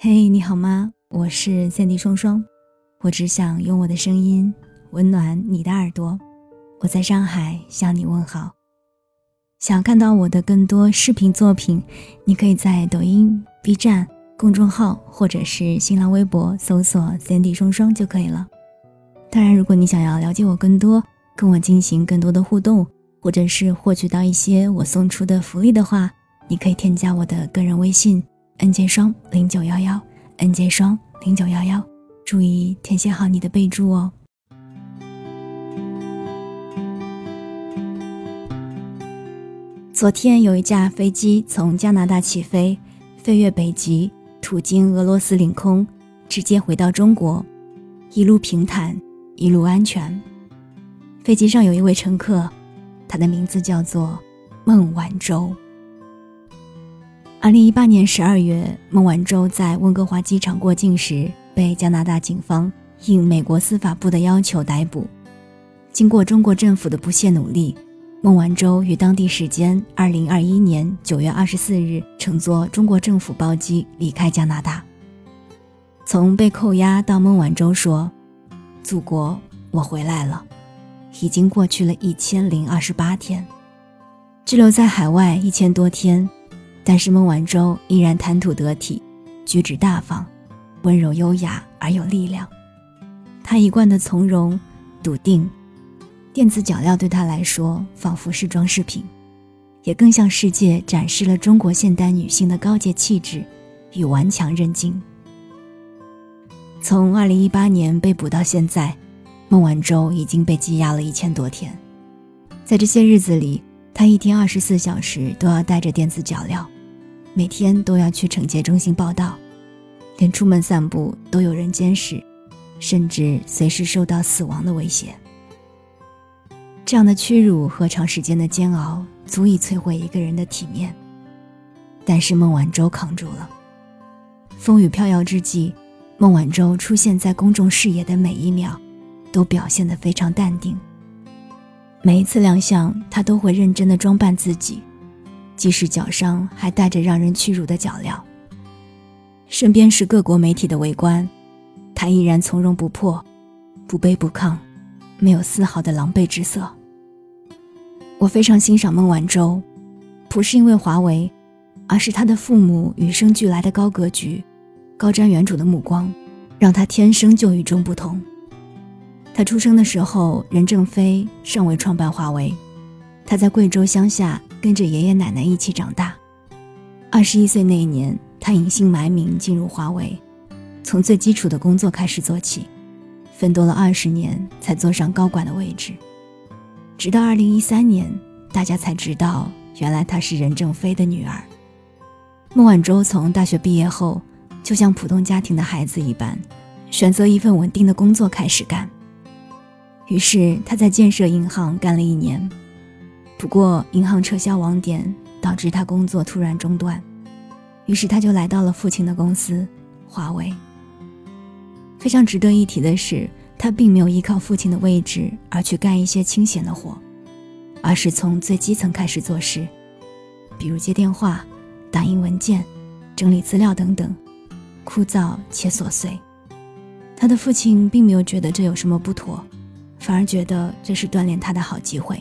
嘿，你好吗？我是三 D 双双，我只想用我的声音温暖你的耳朵。我在上海向你问好。想看到我的更多视频作品，你可以在抖音、B 站公众号或者是新浪微博搜索三 D 双双就可以了。当然，如果你想要了解我更多，跟我进行更多的互动，或者是获取到一些我送出的福利的话，你可以添加我的个人微信。N 键双零九幺幺，n 键双零九幺幺，注意填写好你的备注哦。昨天有一架飞机从加拿大起飞，飞越北极，途经俄罗斯领空，直接回到中国，一路平坦，一路安全。飞机上有一位乘客，他的名字叫做孟晚舟。二零一八年十二月，孟晚舟在温哥华机场过境时，被加拿大警方应美国司法部的要求逮捕。经过中国政府的不懈努力，孟晚舟于当地时间二零二一年九月二十四日乘坐中国政府包机离开加拿大。从被扣押到孟晚舟说：“祖国，我回来了”，已经过去了一千零二十八天，滞留在海外一千多天。但是孟晚舟依然谈吐得体，举止大方，温柔优雅而有力量。她一贯的从容、笃定，电子脚镣对她来说仿佛是装饰品，也更向世界展示了中国现代女性的高洁气质与顽强韧劲。从2018年被捕到现在，孟晚舟已经被羁押了一千多天，在这些日子里，她一天二十四小时都要带着电子脚镣。每天都要去惩戒中心报道，连出门散步都有人监视，甚至随时受到死亡的威胁。这样的屈辱和长时间的煎熬，足以摧毁一个人的体面。但是孟晚舟扛住了。风雨飘摇之际，孟晚舟出现在公众视野的每一秒，都表现得非常淡定。每一次亮相，她都会认真的装扮自己。即使脚上还带着让人屈辱的脚镣，身边是各国媒体的围观，他依然从容不迫，不卑不亢，没有丝毫的狼狈之色。我非常欣赏孟晚舟，不是因为华为，而是他的父母与生俱来的高格局、高瞻远瞩的目光，让他天生就与众不同。他出生的时候，任正非尚未创办华为，他在贵州乡下。跟着爷爷奶奶一起长大。二十一岁那一年，他隐姓埋名进入华为，从最基础的工作开始做起，奋斗了二十年才坐上高管的位置。直到二零一三年，大家才知道原来她是任正非的女儿。孟晚舟从大学毕业后，就像普通家庭的孩子一般，选择一份稳定的工作开始干。于是她在建设银行干了一年。不过，银行撤销网点，导致他工作突然中断，于是他就来到了父亲的公司华为。非常值得一提的是，他并没有依靠父亲的位置而去干一些清闲的活，而是从最基层开始做事，比如接电话、打印文件、整理资料等等，枯燥且琐碎。他的父亲并没有觉得这有什么不妥，反而觉得这是锻炼他的好机会。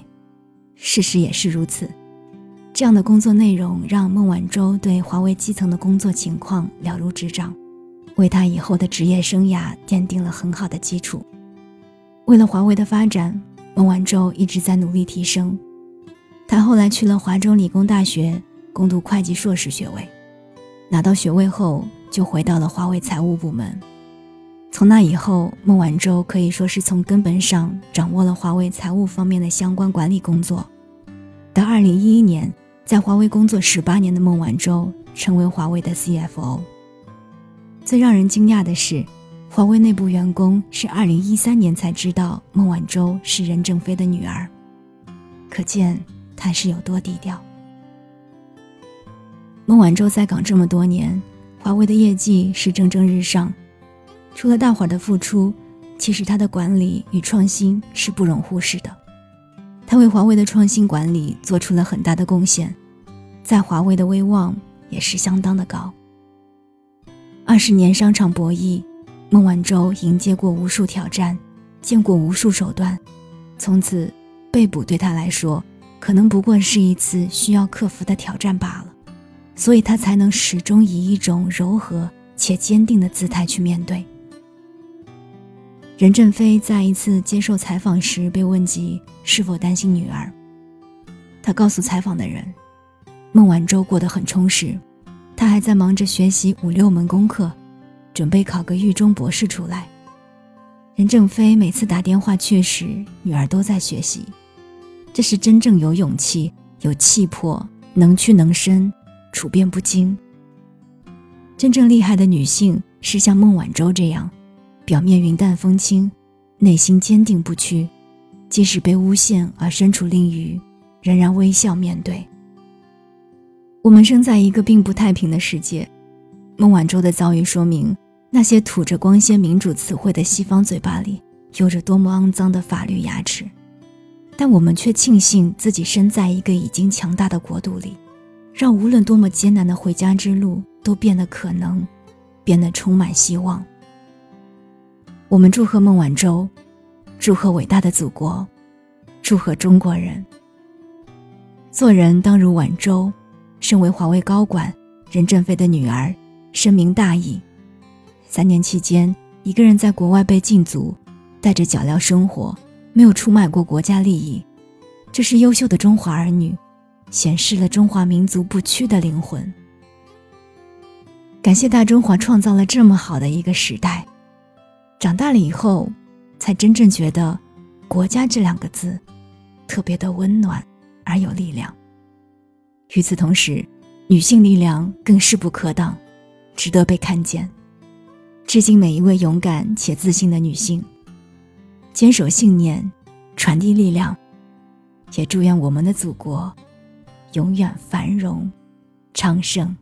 事实也是如此，这样的工作内容让孟晚舟对华为基层的工作情况了如指掌，为他以后的职业生涯奠定了很好的基础。为了华为的发展，孟晚舟一直在努力提升。他后来去了华中理工大学攻读会计硕士学位，拿到学位后就回到了华为财务部门。从那以后，孟晚舟可以说是从根本上掌握了华为财务方面的相关管理工作。到二零一一年，在华为工作十八年的孟晚舟成为华为的 CFO。最让人惊讶的是，华为内部员工是二零一三年才知道孟晚舟是任正非的女儿，可见她是有多低调。孟晚舟在岗这么多年，华为的业绩是蒸蒸日上。除了大伙儿的付出，其实他的管理与创新是不容忽视的。他为华为的创新管理做出了很大的贡献，在华为的威望也是相当的高。二十年商场博弈，孟晚舟迎接过无数挑战，见过无数手段，从此被捕对她来说，可能不过是一次需要克服的挑战罢了，所以她才能始终以一种柔和且坚定的姿态去面对。任正非在一次接受采访时被问及是否担心女儿，他告诉采访的人，孟晚舟过得很充实。他还在忙着学习五六门功课，准备考个狱中博士出来。任正非每次打电话去时，女儿都在学习。这是真正有勇气、有气魄、能屈能伸、处变不惊。真正厉害的女性是像孟晚舟这样，表面云淡风轻，内心坚定不屈，即使被诬陷而身处囹圄，仍然微笑面对。我们生在一个并不太平的世界，孟晚舟的遭遇说明，那些吐着光鲜民主词汇的西方嘴巴里有着多么肮脏的法律牙齿，但我们却庆幸自己身在一个已经强大的国度里，让无论多么艰难的回家之路都变得可能，变得充满希望。我们祝贺孟晚舟，祝贺伟大的祖国，祝贺中国人。做人当如晚舟。身为华为高管任正非的女儿，深明大义。三年期间，一个人在国外被禁足，带着脚镣生活，没有出卖过国家利益，这是优秀的中华儿女，显示了中华民族不屈的灵魂。感谢大中华创造了这么好的一个时代，长大了以后，才真正觉得“国家”这两个字，特别的温暖而有力量。与此同时，女性力量更势不可挡，值得被看见。致敬每一位勇敢且自信的女性，坚守信念，传递力量，也祝愿我们的祖国永远繁荣昌盛。